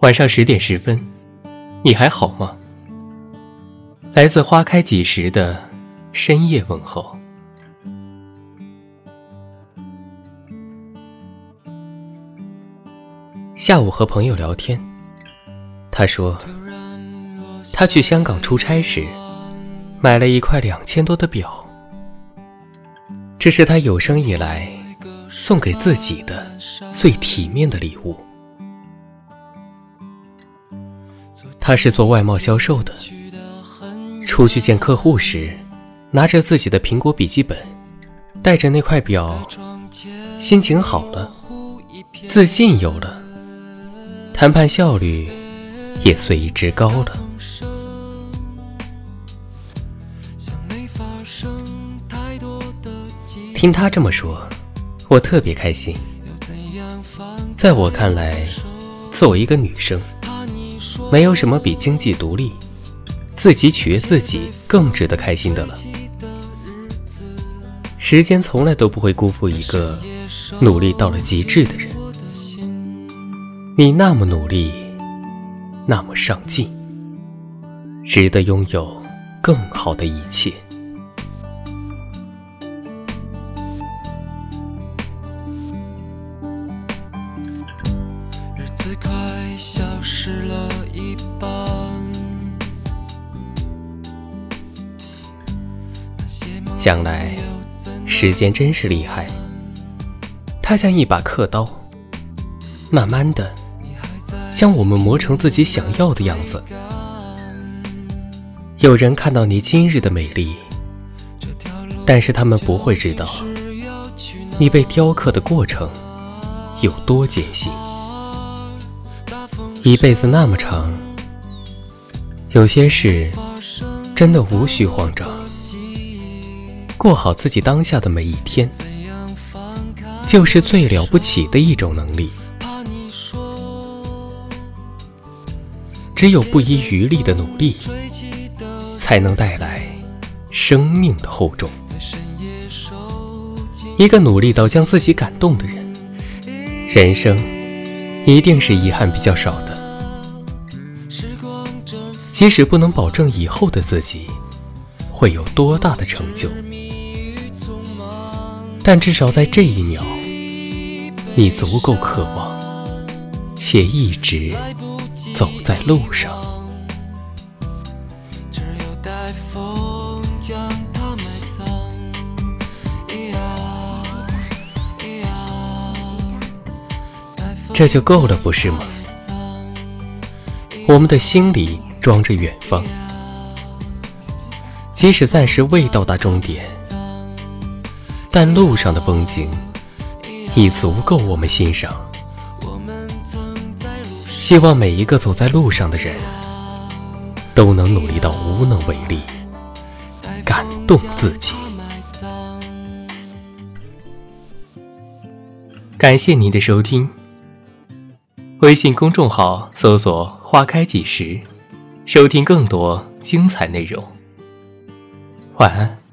晚上十点十分，你还好吗？来自花开几时的深夜问候。下午和朋友聊天，他说，他去香港出差时，买了一块两千多的表，这是他有生以来送给自己的最体面的礼物。他是做外贸销售的，出去见客户时，拿着自己的苹果笔记本，带着那块表，心情好了，自信有了。谈判效率也随之高了。听他这么说，我特别开心。在我看来，作为一个女生，没有什么比经济独立、自己取悦自己更值得开心的了。时间从来都不会辜负一个努力到了极致的人。你那么努力，那么上进，值得拥有更好的一切。消失了一半，想来时间真是厉害，它像一把刻刀，慢慢的。将我们磨成自己想要的样子。有人看到你今日的美丽，但是他们不会知道你被雕刻的过程有多艰辛。一辈子那么长，有些事真的无需慌张，过好自己当下的每一天，就是最了不起的一种能力。只有不遗余力的努力，才能带来生命的厚重。一个努力到将自己感动的人，人生一定是遗憾比较少的。即使不能保证以后的自己会有多大的成就，但至少在这一秒，你足够渴望，且一直。走在路上，这就够了，不是吗？我们的心里装着远方，即使暂时未到达终点，但路上的风景已足够我们欣赏。希望每一个走在路上的人都能努力到无能为力，感动自己。感谢您的收听。微信公众号搜索“花开几时”，收听更多精彩内容。晚安。